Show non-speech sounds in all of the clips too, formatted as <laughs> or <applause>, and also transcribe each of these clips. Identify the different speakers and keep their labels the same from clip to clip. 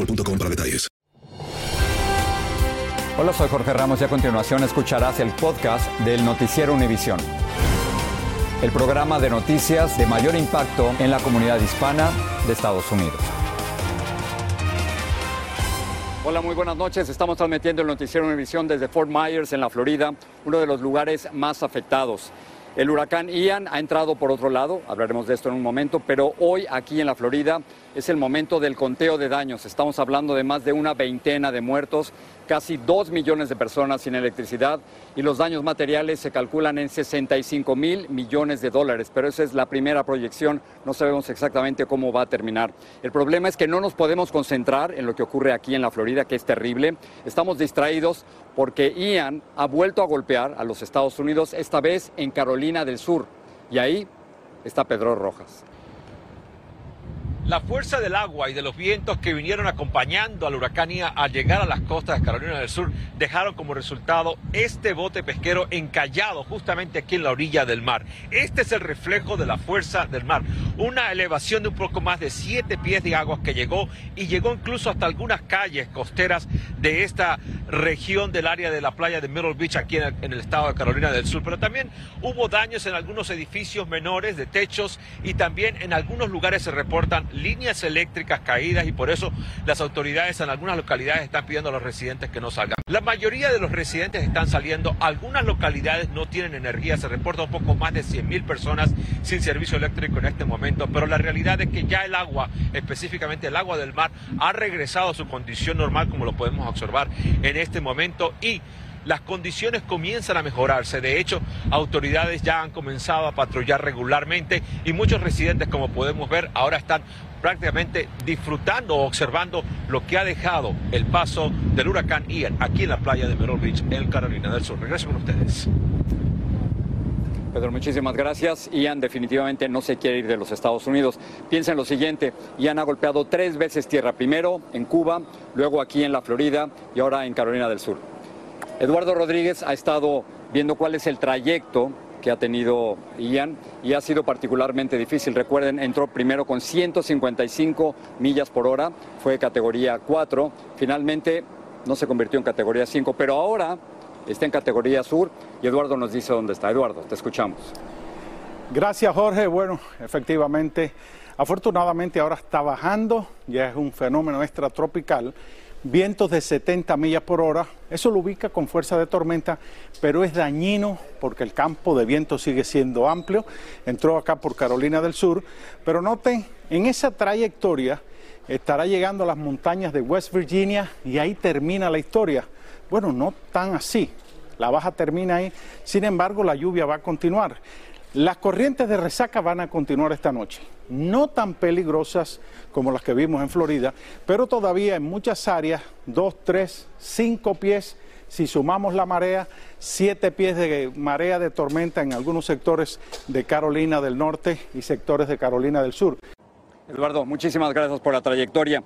Speaker 1: boostmobile.com para detalles.
Speaker 2: Hola, soy Jorge Ramos y a continuación escucharás el podcast del Noticiero Univisión. El programa de noticias de mayor impacto en la comunidad hispana de Estados Unidos. Hola, muy buenas noches. Estamos transmitiendo el Noticiero Univisión desde Fort Myers, en la Florida, uno de los lugares más afectados. El huracán Ian ha entrado por otro lado, hablaremos de esto en un momento, pero hoy aquí en la Florida es el momento del conteo de daños. Estamos hablando de más de una veintena de muertos, casi dos millones de personas sin electricidad y los daños materiales se calculan en 65 mil millones de dólares, pero esa es la primera proyección, no sabemos exactamente cómo va a terminar. El problema es que no nos podemos concentrar en lo que ocurre aquí en la Florida, que es terrible. Estamos distraídos porque Ian ha vuelto a golpear a los Estados Unidos, esta vez en Carolina del Sur, y ahí está Pedro Rojas.
Speaker 3: La fuerza del agua y de los vientos que vinieron acompañando al huracán Ian al llegar a las costas de Carolina del Sur dejaron como resultado este bote pesquero encallado justamente aquí en la orilla del mar. Este es el reflejo de la fuerza del mar. Una elevación de un poco más de siete pies de agua que llegó y llegó incluso hasta algunas calles costeras de esta región del área de la playa de Middle Beach aquí en el estado de Carolina del Sur. Pero también hubo daños en algunos edificios menores de techos y también en algunos lugares se reportan líneas eléctricas caídas y por eso las autoridades en algunas localidades están pidiendo a los residentes que no salgan. La mayoría de los residentes están saliendo, algunas localidades no tienen energía, se reporta un poco más de 100 mil personas sin servicio eléctrico en este momento, pero la realidad es que ya el agua, específicamente el agua del mar, ha regresado a su condición normal como lo podemos observar en este momento y las condiciones comienzan a mejorarse. De hecho, autoridades ya han comenzado a patrullar regularmente y muchos residentes, como podemos ver, ahora están prácticamente disfrutando o observando lo que ha dejado el paso del huracán Ian aquí en la playa de Myrtle Beach, en Carolina del Sur. Regreso con ustedes.
Speaker 2: Pedro, muchísimas gracias. Ian definitivamente no se quiere ir de los Estados Unidos. Piensa en lo siguiente, Ian ha golpeado tres veces tierra, primero en Cuba, luego aquí en la Florida y ahora en Carolina del Sur. Eduardo Rodríguez ha estado viendo cuál es el trayecto que ha tenido Ian y ha sido particularmente difícil. Recuerden, entró primero con 155 millas por hora, fue categoría 4, finalmente no se convirtió en categoría 5, pero ahora está en categoría sur y Eduardo nos dice dónde está. Eduardo, te escuchamos.
Speaker 4: Gracias Jorge. Bueno, efectivamente, afortunadamente ahora está bajando, ya es un fenómeno extratropical vientos de 70 millas por hora. Eso lo ubica con fuerza de tormenta, pero es dañino porque el campo de viento sigue siendo amplio. Entró acá por Carolina del Sur, pero noten, en esa trayectoria estará llegando a las montañas de West Virginia y ahí termina la historia. Bueno, no tan así. La baja termina ahí, sin embargo la lluvia va a continuar. Las corrientes de resaca van a continuar esta noche, no tan peligrosas como las que vimos en Florida, pero todavía en muchas áreas, dos, tres, cinco pies, si sumamos la marea, siete pies de marea de tormenta en algunos sectores de Carolina del Norte y sectores de Carolina del Sur.
Speaker 2: Eduardo, muchísimas gracias por la trayectoria.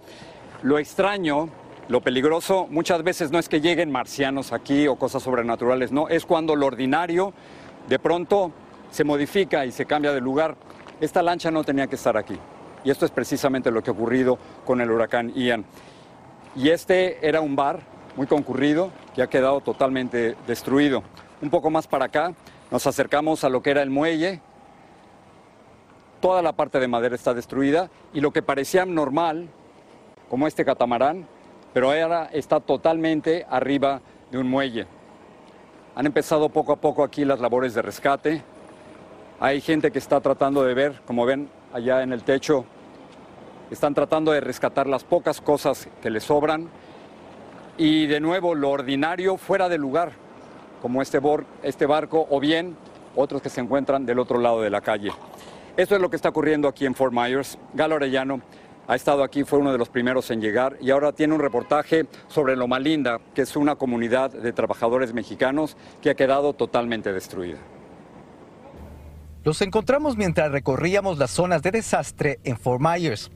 Speaker 2: Lo extraño, lo peligroso, muchas veces no es que lleguen marcianos aquí o cosas sobrenaturales, no, es cuando lo ordinario de pronto se modifica y se cambia de lugar. Esta lancha no tenía que estar aquí. Y esto es precisamente lo que ha ocurrido con el huracán Ian. Y este era un bar muy concurrido que ha quedado totalmente destruido. Un poco más para acá nos acercamos a lo que era el muelle. Toda la parte de madera está destruida y lo que parecía normal, como este catamarán, pero ahora está totalmente arriba de un muelle. Han empezado poco a poco aquí las labores de rescate. Hay gente que está tratando de ver, como ven allá en el techo, están tratando de rescatar las pocas cosas que les sobran y de nuevo lo ordinario fuera de lugar, como este, este barco o bien otros que se encuentran del otro lado de la calle. Esto es lo que está ocurriendo aquí en Fort Myers. Galo Arellano ha estado aquí, fue uno de los primeros en llegar y ahora tiene un reportaje sobre Loma Linda, que es una comunidad de trabajadores mexicanos que ha quedado totalmente destruida.
Speaker 5: Los encontramos mientras recorríamos las zonas de desastre en Fort Myers.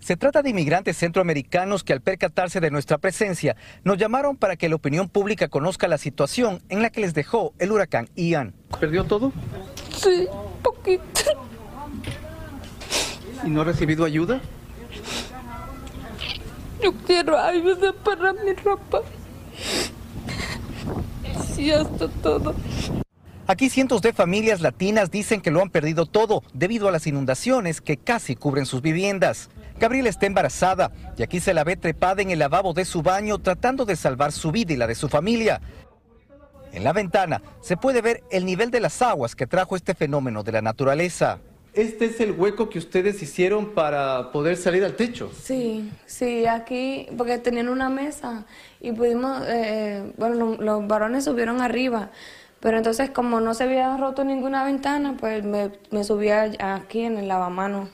Speaker 5: Se trata de inmigrantes centroamericanos que al percatarse de nuestra presencia nos llamaron para que la opinión pública conozca la situación en la que les dejó el huracán Ian. ¿Perdió todo?
Speaker 6: Sí, poquito.
Speaker 5: ¿Y no ha recibido ayuda?
Speaker 6: Yo quiero ayuda para mi ropa. Sí, hasta todo.
Speaker 5: Aquí cientos de familias latinas dicen que lo han perdido todo debido a las inundaciones que casi cubren sus viviendas. Gabriela está embarazada y aquí se la ve trepada en el lavabo de su baño tratando de salvar su vida y la de su familia. En la ventana se puede ver el nivel de las aguas que trajo este fenómeno de la naturaleza. ¿Este es el hueco que ustedes hicieron para poder salir al techo?
Speaker 6: Sí, sí, aquí, porque tenían una mesa y pudimos, eh, bueno, los varones subieron arriba, pero entonces como no se había roto ninguna ventana, pues me, me subí aquí en el lavamanos.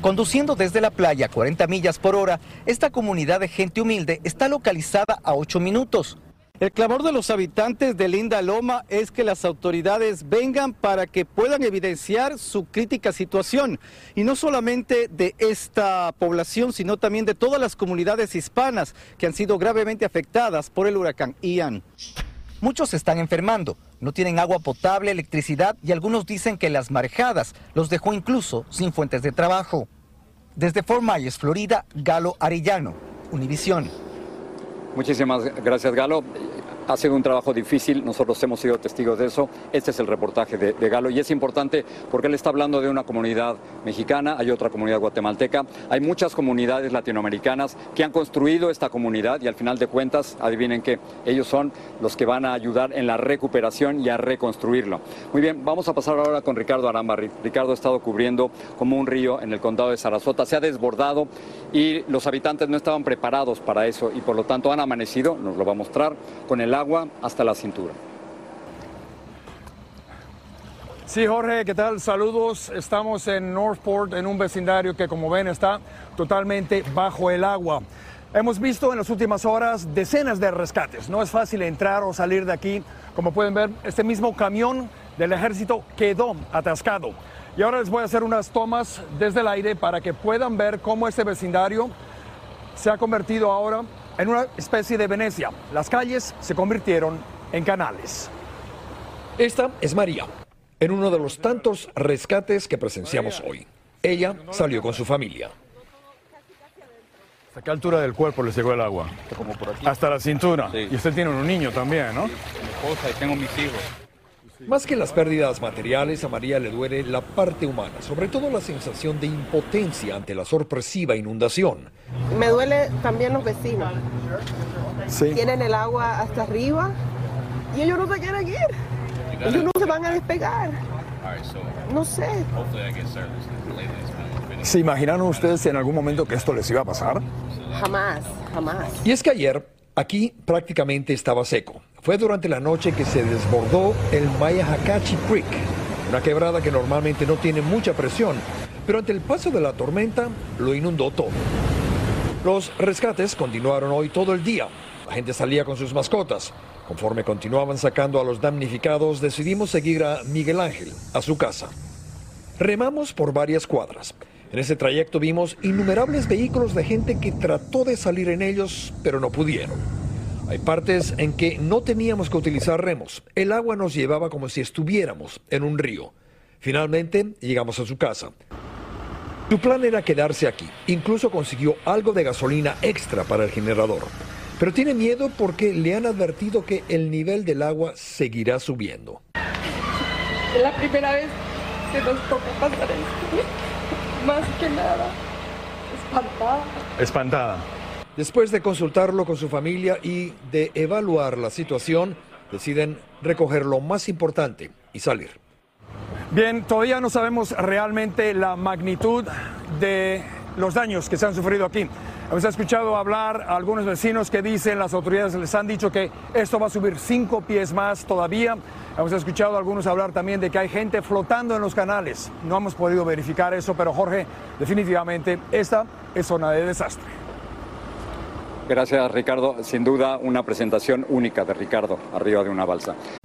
Speaker 5: Conduciendo desde la playa a 40 millas por hora, esta comunidad de gente humilde está localizada a 8 minutos. El clamor de los habitantes de Linda Loma es que las autoridades vengan para que puedan evidenciar su crítica situación. Y no solamente de esta población, sino también de todas las comunidades hispanas que han sido gravemente afectadas por el huracán Ian. Muchos se están enfermando, no tienen agua potable, electricidad y algunos dicen que las marejadas los dejó incluso sin fuentes de trabajo. Desde Fort Myers, Florida, Galo Arellano, Univisión.
Speaker 2: Muchísimas gracias, Galo ha sido un trabajo difícil, nosotros hemos sido testigos de eso. Este es el reportaje de, Galo y es importante porque él está hablando de una comunidad mexicana, hay otra comunidad guatemalteca, hay muchas comunidades latinoamericanas que han construido esta comunidad y al final de cuentas, adivinen que ellos son los que van a ayudar en la recuperación y a reconstruirlo. Muy bien, vamos a pasar ahora con Ricardo Aramba. Ricardo ha estado cubriendo como un río en el condado de Sarasota, se ha desbordado y los habitantes no estaban preparados para eso y por lo tanto han amanecido, nos lo va a mostrar, con el agua hasta la cintura.
Speaker 7: Sí, Jorge, ¿qué tal? Saludos. Estamos en Northport, en un vecindario que, como ven, está totalmente bajo el agua. Hemos visto en las últimas horas decenas de rescates. No es fácil entrar o salir de aquí. Como pueden ver, este mismo camión del ejército quedó atascado. Y ahora les voy a hacer unas tomas desde el aire para que puedan ver cómo este vecindario se ha convertido ahora en una especie de Venecia. Las calles se convirtieron en canales.
Speaker 8: Esta es María, en uno de los tantos rescates que presenciamos hoy. Ella salió con su familia.
Speaker 7: ¿Hasta qué altura del cuerpo le llegó el agua? Hasta la cintura. Y usted tiene un niño también, ¿no?
Speaker 9: Mi esposa y tengo mis hijos.
Speaker 8: Más que las pérdidas materiales, a María le duele la parte humana, sobre todo la sensación de impotencia ante la sorpresiva inundación.
Speaker 10: Me duele también los vecinos. Tienen el agua hasta arriba y ellos no se quieren ir. Ellos no se van a despegar. No sé.
Speaker 7: ¿Se imaginaron ustedes en algún momento que esto les iba a pasar?
Speaker 10: Jamás, jamás.
Speaker 8: Y es que ayer aquí prácticamente estaba seco. Fue durante la noche que se desbordó el Mayahacachi Creek, una quebrada que normalmente no tiene mucha presión, pero ante el paso de la tormenta lo inundó todo. Los rescates continuaron hoy todo el día. La gente salía con sus mascotas. Conforme continuaban sacando a los damnificados, decidimos seguir a Miguel Ángel a su casa. Remamos por varias cuadras, En ese trayecto vimos innumerables vehículos de gente que trató de salir en ellos, pero no pudieron. Hay partes en que no teníamos que utilizar remos. El agua nos llevaba como si estuviéramos en un río. Finalmente llegamos a su casa. Su plan era quedarse aquí. Incluso consiguió algo de gasolina extra para el generador. Pero tiene miedo porque le han advertido que el nivel del agua seguirá subiendo.
Speaker 10: Es la primera vez que nos toca pasar esto. <laughs> Más que nada, espantada.
Speaker 7: Espantada.
Speaker 8: Después de consultarlo con su familia y de evaluar la situación, deciden recoger lo más importante y salir.
Speaker 7: Bien, todavía no sabemos realmente la magnitud de los daños que se han sufrido aquí. Hemos escuchado hablar a algunos vecinos que dicen, las autoridades les han dicho que esto va a subir cinco pies más todavía. Hemos escuchado a algunos hablar también de que hay gente flotando en los canales. No hemos podido verificar eso, pero Jorge, definitivamente esta es zona de desastre.
Speaker 2: Gracias, Ricardo. Sin duda, una presentación única de Ricardo arriba de una balsa.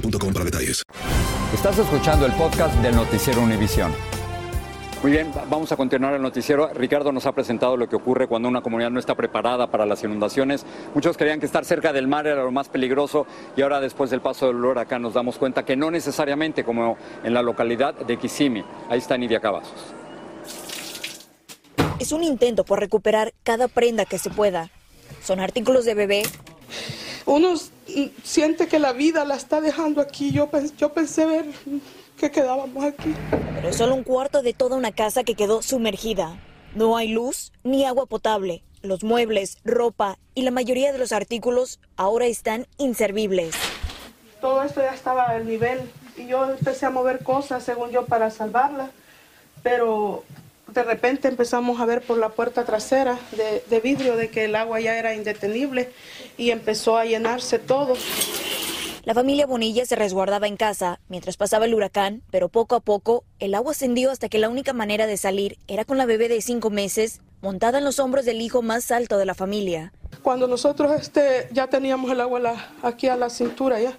Speaker 1: boostmobile.com para detalles.
Speaker 2: Estás escuchando el podcast del Noticiero Univisión. Muy bien, vamos a continuar el noticiero. Ricardo nos ha presentado lo que ocurre cuando una comunidad no está preparada para las inundaciones. Muchos creían que estar cerca del mar era lo más peligroso y ahora después del paso del huracán nos damos cuenta que no necesariamente como en la localidad de Kissimmee. Ahí está Nidia Cavazos.
Speaker 11: Es un intento por recuperar cada prenda que se pueda. Son artículos de bebé,
Speaker 10: uno siente que la vida la está dejando aquí. Yo, yo pensé ver que quedábamos aquí.
Speaker 11: Pero es solo un cuarto de toda una casa que quedó sumergida. No hay luz ni agua potable. Los muebles, ropa y la mayoría de los artículos ahora están inservibles.
Speaker 10: Todo esto ya estaba al nivel y yo empecé a mover cosas, según yo, para salvarla. Pero de repente empezamos a ver por la puerta trasera de, vidrio de que el agua ya era indetenible y empezó a llenarse todo.
Speaker 11: La familia Bonilla se resguardaba en casa mientras pasaba el huracán, pero poco a poco el agua ascendió hasta que la única manera de salir era con la bebé de cinco meses montada en los hombros del hijo más alto de la familia.
Speaker 10: Cuando nosotros este, ya teníamos el agua aquí a la cintura ya,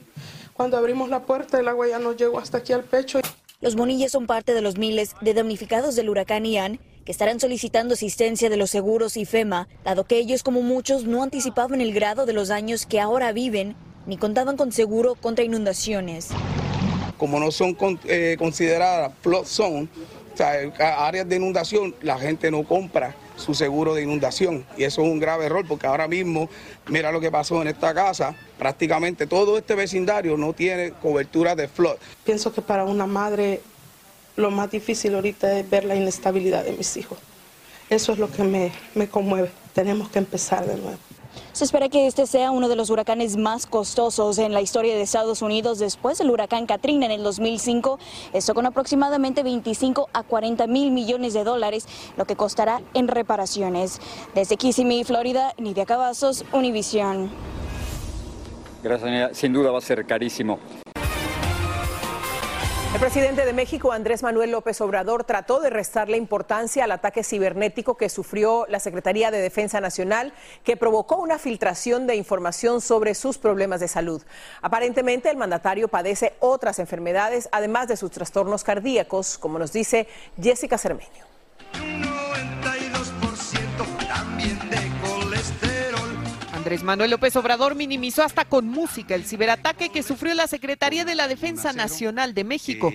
Speaker 10: cuando abrimos la puerta el agua ya nos llegó hasta aquí al pecho.
Speaker 11: Los Bonillas son parte de los miles de damnificados del huracán Ian que estarán solicitando asistencia de los seguros y FEMA, dado que ellos, como muchos, no anticipaban el grado de los daños que ahora viven ni contaban con seguro contra inundaciones.
Speaker 12: Como no son eh, consideradas flood zone, o sea, áreas de inundación, la gente no compra su seguro de inundación. Y eso es un grave error porque ahora mismo, mira lo que pasó en esta casa, prácticamente todo este vecindario no tiene cobertura de flood.
Speaker 10: Pienso que para una madre lo más difícil ahorita es ver la inestabilidad de mis hijos. Eso es lo que me, me conmueve. Tenemos que empezar de nuevo.
Speaker 11: Se espera que este sea uno de los huracanes más costosos en la historia de Estados Unidos después del huracán Katrina en el 2005. Esto con aproximadamente 25 a 40 mil millones de dólares, lo que costará en reparaciones. Desde Kissimmee, Florida, Nidia Cavazos, Univision.
Speaker 2: Gracias. Sin duda va a ser carísimo.
Speaker 13: Presidente de México, Andrés Manuel López Obrador, trató de restarle importancia al ataque cibernético que sufrió la Secretaría de Defensa Nacional, que provocó una filtración de información sobre sus problemas de salud. Aparentemente, el mandatario padece otras enfermedades, además de sus trastornos cardíacos, como nos dice Jessica Cermeño.
Speaker 14: Andrés Manuel López Obrador minimizó hasta con música el ciberataque que sufrió la Secretaría de la Defensa Nacional de México.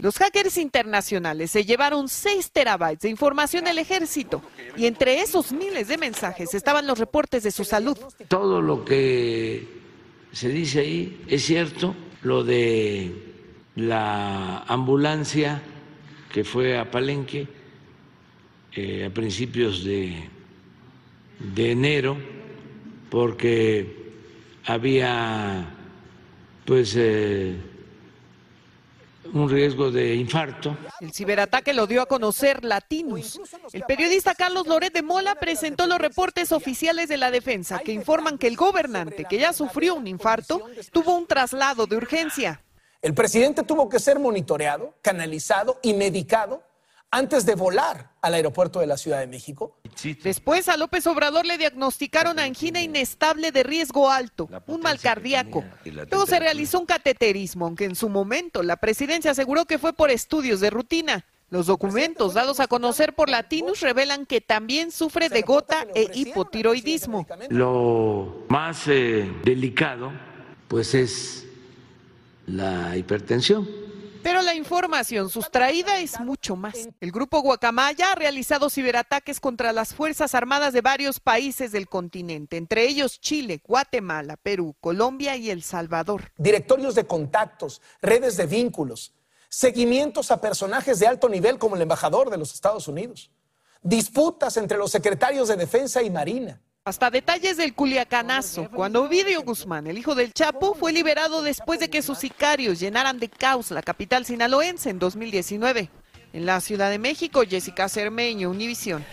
Speaker 14: Los hackers internacionales se llevaron 6 terabytes de información del ejército y entre esos miles de mensajes estaban los reportes de su salud.
Speaker 15: Todo lo que se dice ahí es cierto, lo de la ambulancia que fue a Palenque eh, a principios de de enero porque había pues eh, un riesgo de infarto.
Speaker 14: El ciberataque lo dio a conocer Latinus. El periodista Carlos Loret de Mola presentó los reportes oficiales de la defensa que informan que el gobernante, que ya sufrió un infarto, tuvo un traslado de urgencia.
Speaker 16: El presidente tuvo que ser monitoreado, canalizado y medicado antes de volar al aeropuerto de la Ciudad de México.
Speaker 14: Después a López Obrador le diagnosticaron angina inestable de riesgo alto, un mal cardíaco. Luego se realizó un cateterismo, aunque en su momento la presidencia aseguró que fue por estudios de rutina. Los documentos dados a conocer por Latinus revelan que también sufre de gota e hipotiroidismo.
Speaker 15: Lo más eh, delicado, pues es la hipertensión
Speaker 14: pero la información sustraída es mucho más. El grupo Guacamaya ha realizado ciberataques contra las Fuerzas Armadas de varios países del continente, entre ellos Chile, Guatemala, Perú, Colombia y El Salvador.
Speaker 16: Directorios de contactos, redes de vínculos, seguimientos a personajes de alto nivel como el embajador de los Estados Unidos, disputas entre los secretarios de Defensa y Marina
Speaker 14: hasta detalles del Culiacanazo, cuando Ovidio Guzmán, el hijo del Chapo, fue liberado después de que sus sicarios llenaran de caos la capital sinaloense en 2019. En la Ciudad de México, Jessica Cermeño, Univisión.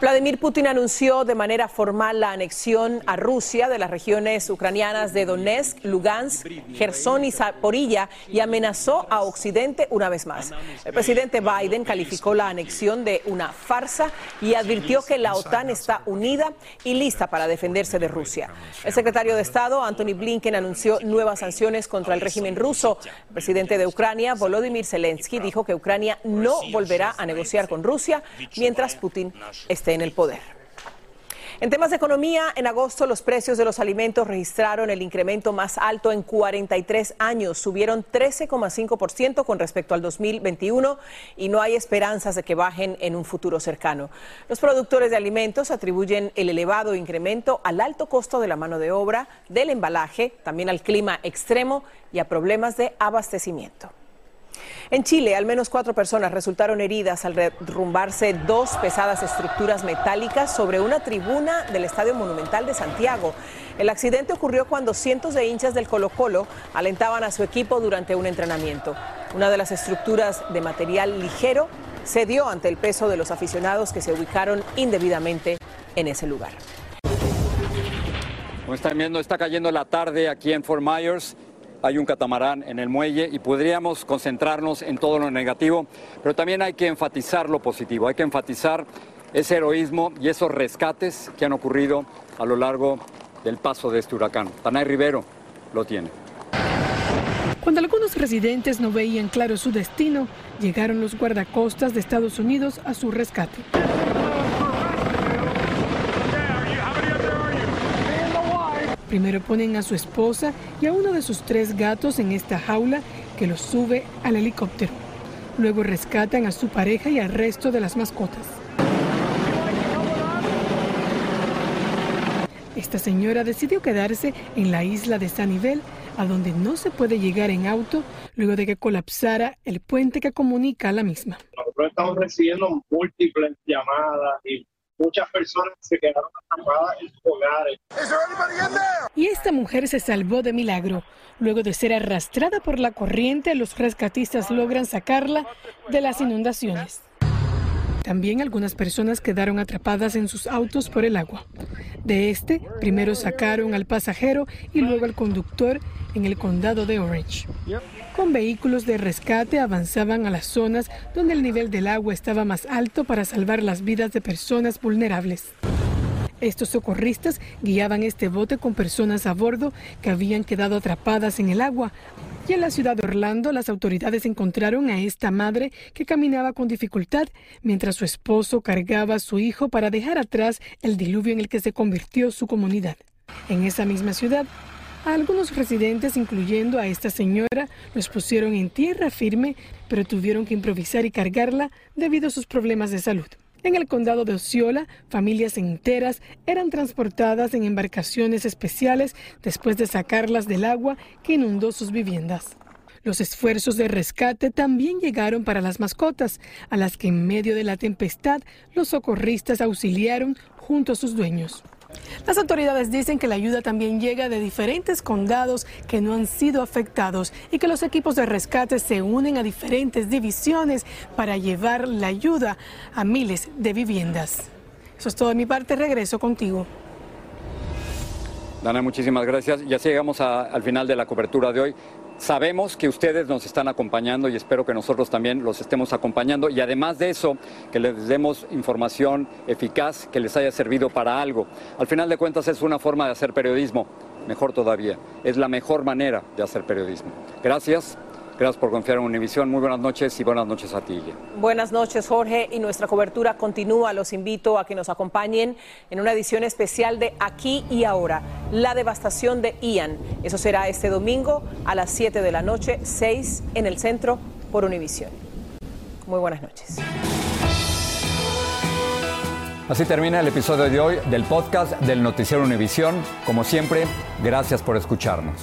Speaker 13: Vladimir Putin anunció de manera formal la anexión a Rusia de las regiones ucranianas de Donetsk, Lugansk, Gerson y Zaporilla y amenazó a Occidente una vez más. El presidente Biden calificó la anexión de una farsa y advirtió que la OTAN está unida y lista para defenderse de Rusia. El secretario de Estado, Anthony Blinken, anunció nuevas sanciones contra el régimen ruso. El presidente de Ucrania, Volodymyr Zelensky, dijo que Ucrania no volverá a negociar con Rusia mientras Putin esté en el poder. En temas de economía, en agosto los precios de los alimentos registraron el incremento más alto en 43 años. Subieron 13,5% con respecto al 2021 y no hay esperanzas de que bajen en un futuro cercano. Los productores de alimentos atribuyen el elevado incremento al alto costo de la mano de obra, del embalaje, también al clima extremo y a problemas de abastecimiento. En Chile, al menos cuatro personas resultaron heridas al derrumbarse dos pesadas estructuras metálicas sobre una tribuna del Estadio Monumental de Santiago. El accidente ocurrió cuando cientos de hinchas del Colo Colo alentaban a su equipo durante un entrenamiento. Una de las estructuras de material ligero cedió ante el peso de los aficionados que se ubicaron indebidamente en ese lugar.
Speaker 2: Como están viendo, está cayendo la tarde aquí en Fort Myers hay un catamarán en el muelle y podríamos concentrarnos en todo lo negativo, pero también hay que enfatizar lo positivo, hay que enfatizar ese heroísmo y esos rescates que han ocurrido a lo largo del paso de este huracán. Tanay Rivero lo tiene.
Speaker 17: Cuando algunos residentes no veían claro su destino, llegaron los guardacostas de Estados Unidos a su rescate. Primero ponen a su esposa y a uno de sus tres gatos en esta jaula que los sube al helicóptero. Luego rescatan a su pareja y al resto de las mascotas. Esta señora decidió quedarse en la isla de San Nivel, a donde no se puede llegar en auto luego de que colapsara el puente que comunica a la misma.
Speaker 18: Nosotros estamos recibiendo múltiples llamadas y muchas personas se quedaron atrapadas en sus hogares.
Speaker 17: Y esta mujer se salvó de milagro. Luego de ser arrastrada por la corriente, los rescatistas logran sacarla de las inundaciones. También algunas personas quedaron atrapadas en sus autos por el agua. De este, primero sacaron al pasajero y luego al conductor en el condado de Orange. Con vehículos de rescate avanzaban a las zonas donde el nivel del agua estaba más alto para salvar las vidas de personas vulnerables. Estos socorristas guiaban este bote con personas a bordo que habían quedado atrapadas en el agua. Y en la ciudad de Orlando, las autoridades encontraron a esta madre que caminaba con dificultad mientras su esposo cargaba a su hijo para dejar atrás el diluvio en el que se convirtió su comunidad. En esa misma ciudad, a algunos residentes, incluyendo a esta señora, los pusieron en tierra firme, pero tuvieron que improvisar y cargarla debido a sus problemas de salud. En el condado de Osceola, familias enteras eran transportadas en embarcaciones especiales después de sacarlas del agua que inundó sus viviendas. Los esfuerzos de rescate también llegaron para las mascotas, a las que en medio de la tempestad los socorristas auxiliaron junto a sus dueños. Las autoridades dicen que la ayuda también llega de diferentes condados que no han sido afectados y que los equipos de rescate se unen a diferentes divisiones para llevar la ayuda a miles de viviendas. Eso es todo de mi parte, regreso contigo.
Speaker 2: Dana, muchísimas gracias. Ya llegamos al final de la cobertura de hoy. Sabemos que ustedes nos están acompañando y espero que nosotros también los estemos acompañando y además de eso, que les demos información eficaz que les haya servido para algo. Al final de cuentas es una forma de hacer periodismo, mejor todavía, es la mejor manera de hacer periodismo. Gracias. Gracias por confiar en Univisión. Muy buenas noches y buenas noches a ti.
Speaker 13: Buenas noches, Jorge. Y nuestra cobertura continúa. Los invito a que nos acompañen en una edición especial de Aquí y Ahora, la devastación de Ian. Eso será este domingo a las 7 de la noche, 6 en el centro por Univisión. Muy buenas noches.
Speaker 2: Así termina el episodio de hoy del podcast del Noticiero Univisión. Como siempre, gracias por escucharnos.